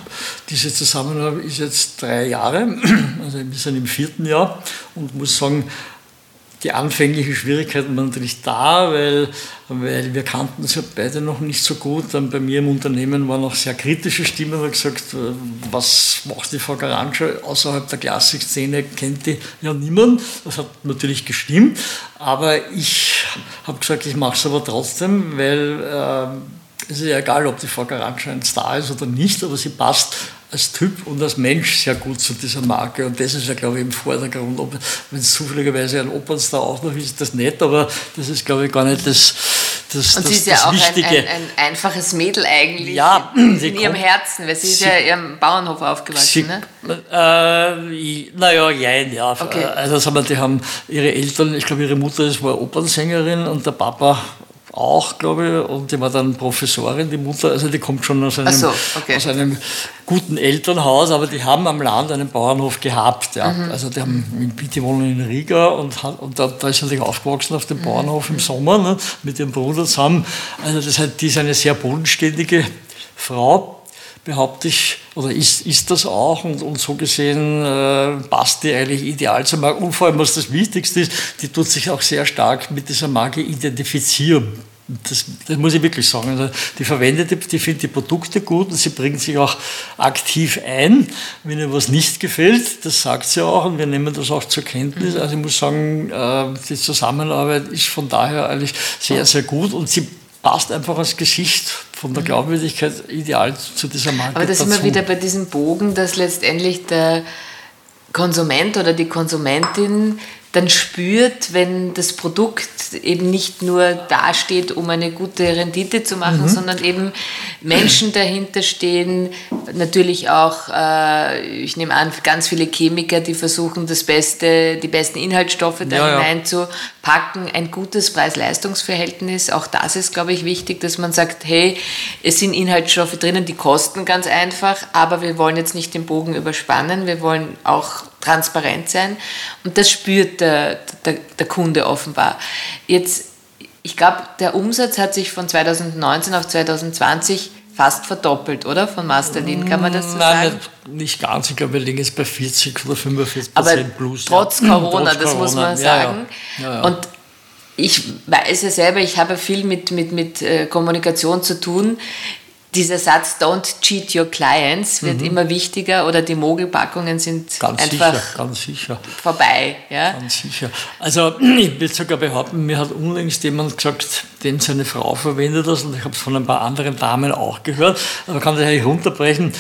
diese Zusammenarbeit ist jetzt drei Jahre, also wir sind im vierten Jahr und muss sagen, die anfänglichen Schwierigkeiten waren natürlich da, weil, weil wir kannten uns ja beide noch nicht so gut. Dann bei mir im Unternehmen waren auch sehr kritische Stimmen, die gesagt, was macht die Frau Garantscha außerhalb der Klassikszene, kennt die ja niemand. Das hat natürlich gestimmt, aber ich habe gesagt, ich mache es aber trotzdem, weil äh, es ist ja egal, ob die Frau Garantscha ein Star ist oder nicht, aber sie passt als Typ und als Mensch sehr gut zu dieser Marke. Und das ist ja, glaube ich, im Vordergrund. Wenn es zufälligerweise ein Opernstar auch noch ist, ist das nett, aber das ist, glaube ich, gar nicht das, das, und das, sie ist ja auch ein, ein, ein, einfaches Mädel eigentlich ja, in, in ihrem Herzen, weil sie, sie ist ja im Bauernhof aufgewachsen. Sie, ne? äh, naja, jein, ja. Okay. Also sagen wir, die haben ihre Eltern, ich glaube, ihre Mutter ist, war Opernsängerin und der Papa auch, glaube ich, und die war dann Professorin, die Mutter, also die kommt schon aus einem, so, okay. aus einem guten Elternhaus, aber die haben am Land einen Bauernhof gehabt. Ja. Mhm. Also die, haben, die wohnen in Riga und, und da, da ist sie natürlich aufgewachsen auf dem mhm. Bauernhof im Sommer ne, mit ihrem Bruder zusammen. Also das heißt, die ist eine sehr bodenständige Frau, behaupte ich, oder ist, ist das auch und, und so gesehen äh, passt die eigentlich ideal zur Marke. Und vor allem, was das Wichtigste ist, die tut sich auch sehr stark mit dieser Marke identifizieren. Das, das, muss ich wirklich sagen. Also die verwendet, die, findet die Produkte gut und sie bringt sich auch aktiv ein, wenn ihr was nicht gefällt. Das sagt sie auch und wir nehmen das auch zur Kenntnis. Also ich muss sagen, äh, die Zusammenarbeit ist von daher eigentlich sehr, sehr gut und sie passt einfach als Gesicht von der mhm. Glaubwürdigkeit ideal zu dieser Marke. Aber da sind wir wieder bei diesem Bogen, dass letztendlich der Konsument oder die Konsumentin dann spürt, wenn das Produkt eben nicht nur dasteht, um eine gute Rendite zu machen, mhm. sondern eben Menschen dahinter stehen, natürlich auch, äh, ich nehme an, ganz viele Chemiker, die versuchen, das Beste, die besten Inhaltsstoffe da ja, hineinzupacken, ein gutes Preis-Leistungs-Verhältnis, auch das ist, glaube ich, wichtig, dass man sagt, hey, es sind Inhaltsstoffe drinnen, die kosten ganz einfach, aber wir wollen jetzt nicht den Bogen überspannen, wir wollen auch transparent sein und das spürt der, der, der Kunde offenbar. Jetzt, ich glaube, der Umsatz hat sich von 2019 auf 2020 fast verdoppelt, oder? Von Masterlin, kann man das so Nein, sagen? Nicht, nicht ganz. Ich glaube, wir liegen jetzt bei 40 oder 45 Prozent plus. Trotz ja. Corona, trotz das Corona. muss man sagen. Ja, ja. Und ich weiß ja selber, ich habe viel mit, mit, mit äh, Kommunikation zu tun dieser Satz Don't cheat your clients wird mhm. immer wichtiger oder die Mogelpackungen sind ganz einfach sicher, ganz sicher. vorbei. Ja? Ganz sicher. Also ich will sogar behaupten, mir hat unlängst jemand gesagt, dem seine Frau verwendet das und ich habe es von ein paar anderen Damen auch gehört, aber kann das eigentlich runterbrechen.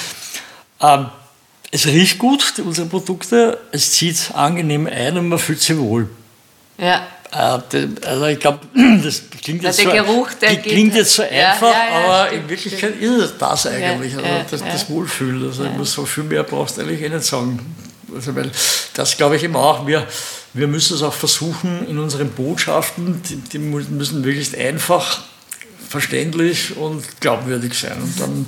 Ähm, es riecht gut, unsere Produkte, es zieht angenehm ein und man fühlt sich wohl. Ja. Äh, also ich glaube, das klingt jetzt, so, Geruch, klingt jetzt so einfach, ja, ja, ja, aber stimmt, in Wirklichkeit stimmt. ist es das eigentlich, also das, das Wohlfühlen. Also so viel mehr brauchst du eigentlich eh nicht sagen. Also weil das glaube ich immer auch, wir, wir müssen es auch versuchen in unseren Botschaften, die, die müssen möglichst einfach verständlich und glaubwürdig sein. Und dann,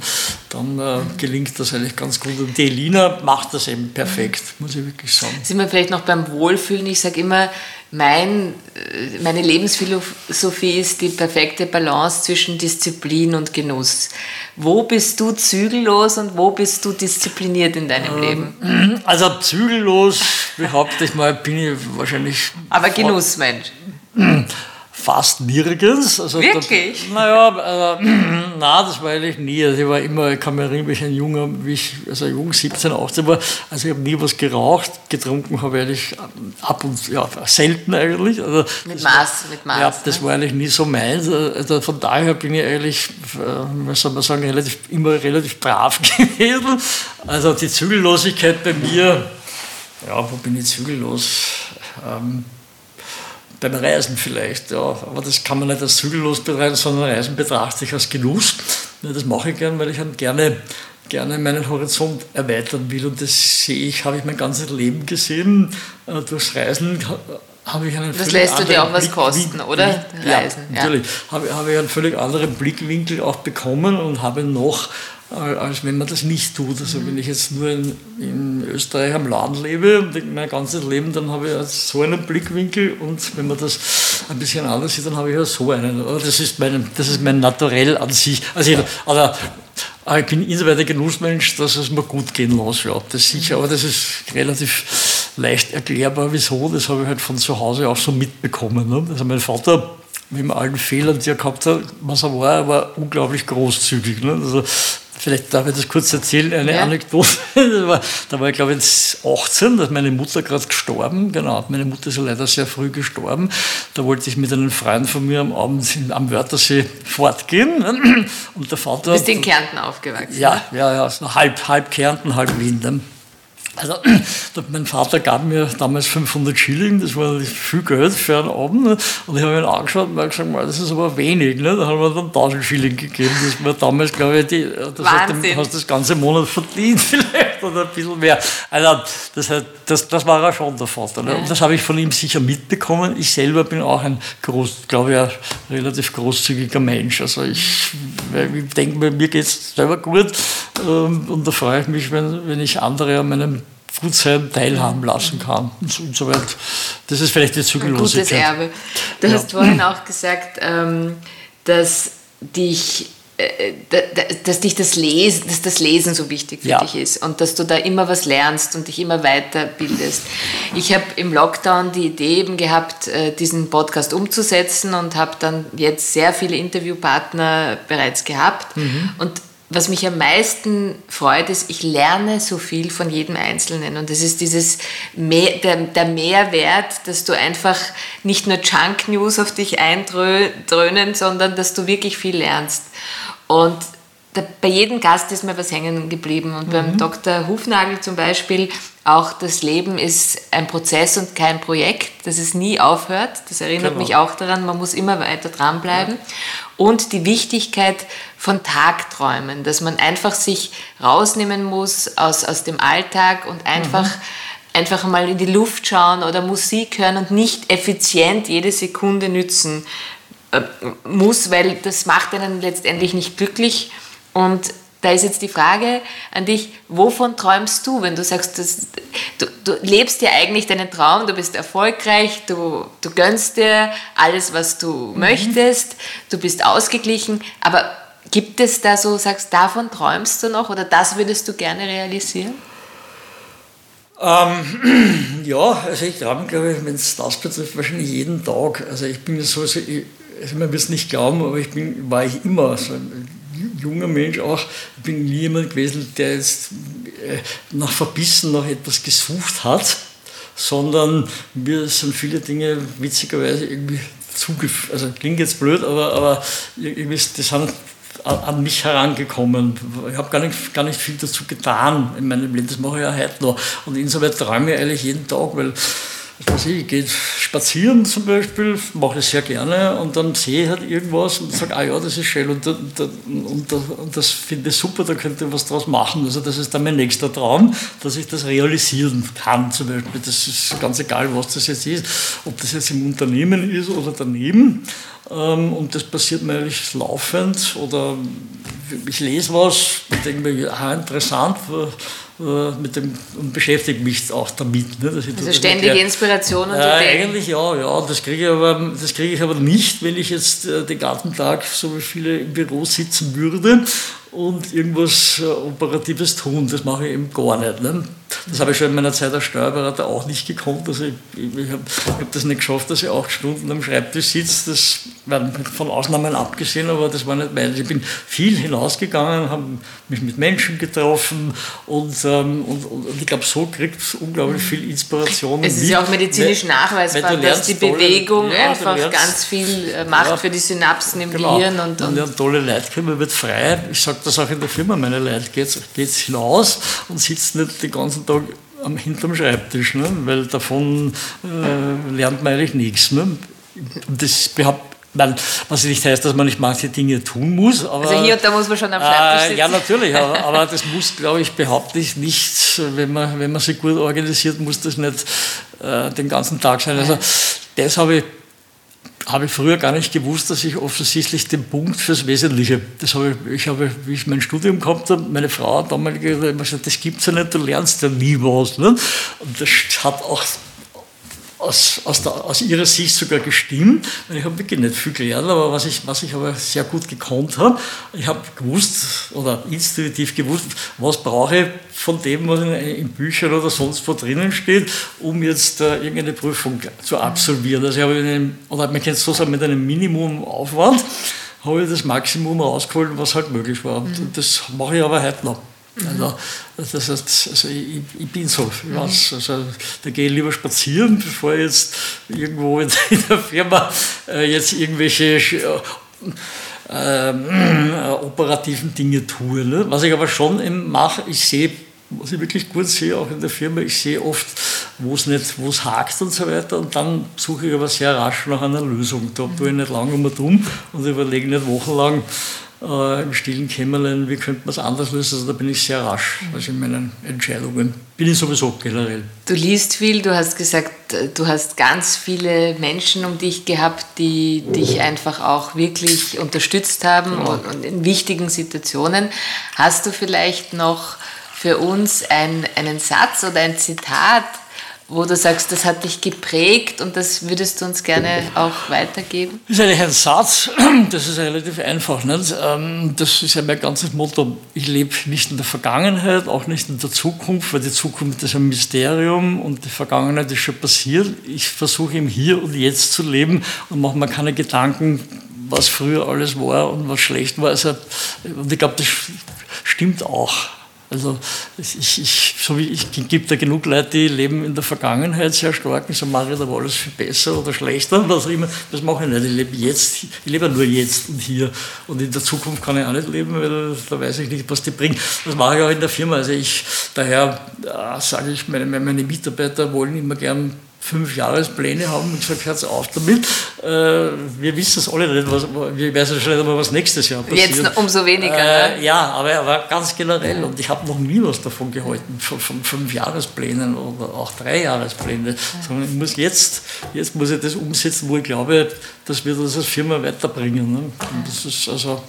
dann äh, gelingt das eigentlich ganz gut. Und die Elina macht das eben perfekt, muss ich wirklich sagen. Sind wir vielleicht noch beim Wohlfühlen? Ich sage immer, mein, äh, meine Lebensphilosophie ist die perfekte Balance zwischen Disziplin und Genuss. Wo bist du zügellos und wo bist du diszipliniert in deinem ähm, Leben? Also zügellos, behaupte ich mal, bin ich wahrscheinlich. Aber Genussmensch. Fast nirgends. Also Wirklich? Naja, äh, na, das war eigentlich nie. Also ich war immer, ich kann mich erinnern, wie ich ein junger, wie ich, also jung, 17, 18 war. Also ich habe nie was geraucht, getrunken habe ich ab und ja, selten eigentlich. Also mit Maß, war, mit Maß. Ja, das ne? war eigentlich nie so meins. Also von daher bin ich eigentlich, äh, was soll man sagen, relativ, immer relativ brav gewesen. Also die Zügellosigkeit bei mir, ja, wo bin ich zügellos? Ähm, beim Reisen vielleicht, ja. aber das kann man nicht als zügellos betreiben, sondern Reisen betrachte ich als Genuss. Das mache ich gern, weil ich dann gerne, gerne meinen Horizont erweitern will und das sehe ich, habe ich mein ganzes Leben gesehen. Äh, durchs Reisen habe ich einen Das lässt du dir auch was kosten, oder? Reisen. Ja, natürlich. Ja. Habe, habe ich einen völlig anderen Blickwinkel auch bekommen und habe noch als wenn man das nicht tut. Also wenn ich jetzt nur in, in Österreich am Land lebe mein ganzes Leben, dann habe ich so einen Blickwinkel und wenn man das ein bisschen anders sieht, dann habe ich ja so einen. Das ist mein, das ist mein Naturell an sich. Also ich, also, ich bin insoweit ein Genussmensch, dass es mir gut gehen lässt, ja, das sicher, aber das ist relativ leicht erklärbar, wieso. Das habe ich halt von zu Hause auch so mitbekommen. Ne? Also mein Vater mit allen Fehlern, die er gehabt hat, was er war, war unglaublich großzügig. Ne? Also Vielleicht darf ich das kurz erzählen, eine ja. Anekdote. War, da war ich, glaube ich, 18, da ist meine Mutter gerade gestorben. Genau, meine Mutter ist ja leider sehr früh gestorben. Da wollte ich mit einem Freund von mir am Abend am Wörthersee fortgehen. Und der Vater. Du bist in Kärnten aufgewachsen? Ja, ja, ja, so halb, halb Kärnten, halb Wien. Also, mein Vater gab mir damals 500 Schilling, das war viel Geld für einen Abend. Ne? Und ich habe ihn angeschaut und gesagt, das ist aber wenig. Ne? Da haben wir dann 1000 Schilling gegeben. Das war damals, glaube ich, die, das hast du hast das ganze Monat verdient vielleicht oder ein bisschen mehr. Also, das, das, das war ja schon der Vater. Ne? Und das habe ich von ihm sicher mitbekommen. Ich selber bin auch ein, groß, glaube ich, ein relativ großzügiger Mensch. Also ich, ich denke, mir geht es selber gut ähm, und da freue ich mich, wenn, wenn ich andere an meinem Gutsein teilhaben lassen kann und so weiter. Das ist vielleicht die Zügellosigkeit. Ein gutes Erbe. Du ja. hast vorhin auch gesagt, ähm, dass dich äh, dass dich das Lesen, dass das Lesen so wichtig für ja. dich ist und dass du da immer was lernst und dich immer weiterbildest. Ich habe im Lockdown die Idee eben gehabt, äh, diesen Podcast umzusetzen und habe dann jetzt sehr viele Interviewpartner bereits gehabt mhm. und was mich am meisten freut, ist, ich lerne so viel von jedem Einzelnen. Und das ist dieses Mehr, der, der, Mehrwert, dass du einfach nicht nur Junk-News auf dich eindröhnen, sondern dass du wirklich viel lernst. Und da, bei jedem Gast ist mir was hängen geblieben. Und mhm. beim Dr. Hufnagel zum Beispiel auch das Leben ist ein Prozess und kein Projekt, dass es nie aufhört. Das erinnert genau. mich auch daran, man muss immer weiter dranbleiben. Ja. Und die Wichtigkeit von Tagträumen, dass man einfach sich rausnehmen muss aus, aus dem Alltag und einfach, mhm. einfach mal in die Luft schauen oder Musik hören und nicht effizient jede Sekunde nützen äh, muss, weil das macht einen letztendlich nicht glücklich. Und da ist jetzt die Frage an dich, wovon träumst du, wenn du sagst, dass, du, du, lebst ja eigentlich deinen Traum, du bist erfolgreich, du, du gönnst dir alles, was du mhm. möchtest, du bist ausgeglichen, aber gibt es da so, sagst, davon träumst du noch oder das würdest du gerne realisieren? Ähm, ja, also ich träume, glaube ich, wenn es das betrifft, wahrscheinlich jeden Tag. Also ich bin so, so ich, also man wird es nicht glauben, aber ich bin, war ich immer so junger Mensch auch, ich bin nie jemand gewesen, der jetzt äh, nach Verbissen nach etwas gesucht hat, sondern mir sind viele Dinge witzigerweise irgendwie zugeführt, also klingt jetzt blöd, aber, aber irgendwie, die sind an mich herangekommen. Ich habe gar nicht, gar nicht viel dazu getan in meinem Leben, das mache ich ja heute noch. Und insoweit träume ich eigentlich jeden Tag, weil was ich, ich gehe spazieren zum Beispiel, mache ich sehr gerne und dann sehe ich halt irgendwas und sage, ah ja, das ist schön und, und, und, und das finde ich super, da könnte ich was draus machen. Also das ist dann mein nächster Traum, dass ich das realisieren kann zum Beispiel. Das ist ganz egal, was das jetzt ist, ob das jetzt im Unternehmen ist oder daneben. Ähm, und das passiert mir eigentlich laufend oder ich lese was und denke mir, ah, interessant, äh, mit dem, und beschäftige mich auch damit. Ne, also ständige. Inspiration und äh, Eigentlich ja, ja, das kriege ich aber, das kriege ich aber nicht, wenn ich jetzt äh, den ganzen Tag, so wie viele im Büro sitzen würde und irgendwas äh, Operatives tun. Das mache ich eben gar nicht. Ne? Das habe ich schon in meiner Zeit als Steuerberater auch nicht gekonnt. Also ich, ich habe hab das nicht geschafft, dass ich acht Stunden am Schreibtisch sitze. Das war von Ausnahmen abgesehen, aber das war nicht meins. Ich bin viel hinausgegangen, habe mich mit Menschen getroffen und, ähm, und, und, ich glaube, so kriegt es unglaublich viel Inspiration. Es ist ja auch medizinisch nachweisbar, dass die Bewegung tolle, einfach lernst, ganz viel äh, macht ja, für die Synapsen im genau. Gehirn. Und, und, und lernt tolle Leute kennen, man wird frei. Ich sage das auch in der Firma, meine Leute, geht geht's hinaus und sitzt nicht den ganzen Tag am, hinterm Schreibtisch, ne? weil davon äh, lernt man eigentlich nichts. Ne? Das behauptet man, was nicht heißt, dass man nicht manche Dinge tun muss. Aber, also hier und da muss man schon am Schreibtisch sitzen. Äh, ja, natürlich, aber, aber, das muss, glaube ich, behaupte ich nicht, wenn man, wenn man sich gut organisiert, muss das nicht äh, den ganzen Tag sein. Also das habe ich habe ich früher gar nicht gewusst, dass ich offensichtlich den Punkt fürs Wesentliche, das habe ich, ich habe, wie ich mein Studium habe, meine Frau damals gesagt, das gibt es ja nicht, du lernst ja nie was. Ne? Und das hat auch aus, aus, der, aus ihrer Sicht sogar gestimmt. Und ich habe wirklich nicht viel gelernt, aber was ich, was ich aber sehr gut gekonnt habe, ich habe gewusst oder intuitiv gewusst, was brauche ich von dem, was in, in Büchern oder sonst wo drinnen steht, um jetzt äh, irgendeine Prüfung zu absolvieren. Also ich habe einen, oder man kann es so sagen, mit einem Minimumaufwand habe ich das Maximum rausgeholt, was halt möglich war. Und mhm. das mache ich aber heute noch. Also, das heißt, also ich, ich bin so, ich weiß, also, da gehe ich lieber spazieren, bevor ich jetzt irgendwo in, der Firma äh, jetzt irgendwelche äh, äh, operativen Dinge tue. Ne? Was ich aber schon mache, ich sehe, was ich wirklich gut sehe, auch in der Firma, ich sehe oft, wo es nicht, wo es hakt und so weiter und dann suche ich aber sehr rasch nach einer Lösung. Da tue ich nicht lange um und und überlege nicht wochenlang, äh, im stillen Kämmerlein, wie könnte man es anders lösen. Also da bin ich sehr rasch also in meinen Entscheidungen. Bin ich sowieso generell. Du liest viel, du hast gesagt, du hast ganz viele Menschen um dich gehabt, die dich einfach auch wirklich unterstützt haben genau. und, und in wichtigen Situationen. Hast du vielleicht noch für uns ein, einen Satz oder ein Zitat, wo du sagst, das hat dich geprägt und das würdest du uns gerne auch weitergeben? Das ist eigentlich ein Satz, das ist relativ einfach. Nicht? Ähm, das ist ja mein ganzes Motto. Ich lebe nicht in der Vergangenheit, auch nicht in der Zukunft, weil die Zukunft ist ein Mysterium und die Vergangenheit ist schon passiert. Ich versuche im Hier und Jetzt zu leben und mache mir keine Gedanken, was früher alles war und was schlecht war. Also, und ich glaube, das stimmt auch. Also ich, ich, so wie ich gibt da genug Leute, die leben in der Vergangenheit sehr stark und so mache ich da alles viel besser oder schlechter. Was immer. Das mache ich nicht. Ich lebe jetzt, ich lebe nur jetzt und hier. Und in der Zukunft kann ich auch nicht leben, weil da weiß ich nicht, was die bringt. Das mache ich auch in der Firma. Also ich, daher äh, sage ich, meine, meine Mitarbeiter wollen immer gern fünf Jahrespläne haben und gesagt, hört auf damit. Äh, wir wissen es alle nicht, was, wir wissen schon nicht was nächstes Jahr passiert. Jetzt umso weniger. Äh, ne? Ja, aber, aber ganz generell. Und ich habe noch nie was davon gehalten, von, von fünf Jahresplänen oder auch drei Jahrespläne. Sondern ich muss jetzt, jetzt muss ich das umsetzen, wo ich glaube, dass wir das als Firma weiterbringen. Ne? Und das ist also,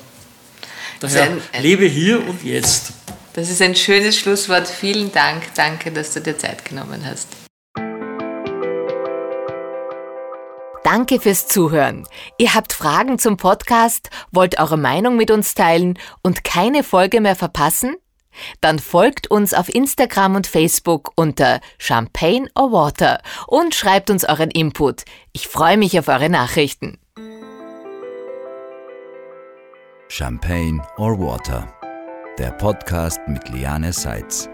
daher ein, lebe hier und jetzt. Das ist ein schönes Schlusswort. Vielen Dank. Danke, dass du dir Zeit genommen hast. Danke fürs Zuhören. Ihr habt Fragen zum Podcast, wollt eure Meinung mit uns teilen und keine Folge mehr verpassen? Dann folgt uns auf Instagram und Facebook unter Champagne or Water und schreibt uns euren Input. Ich freue mich auf eure Nachrichten. Champagne or Water, der Podcast mit Liane Seitz.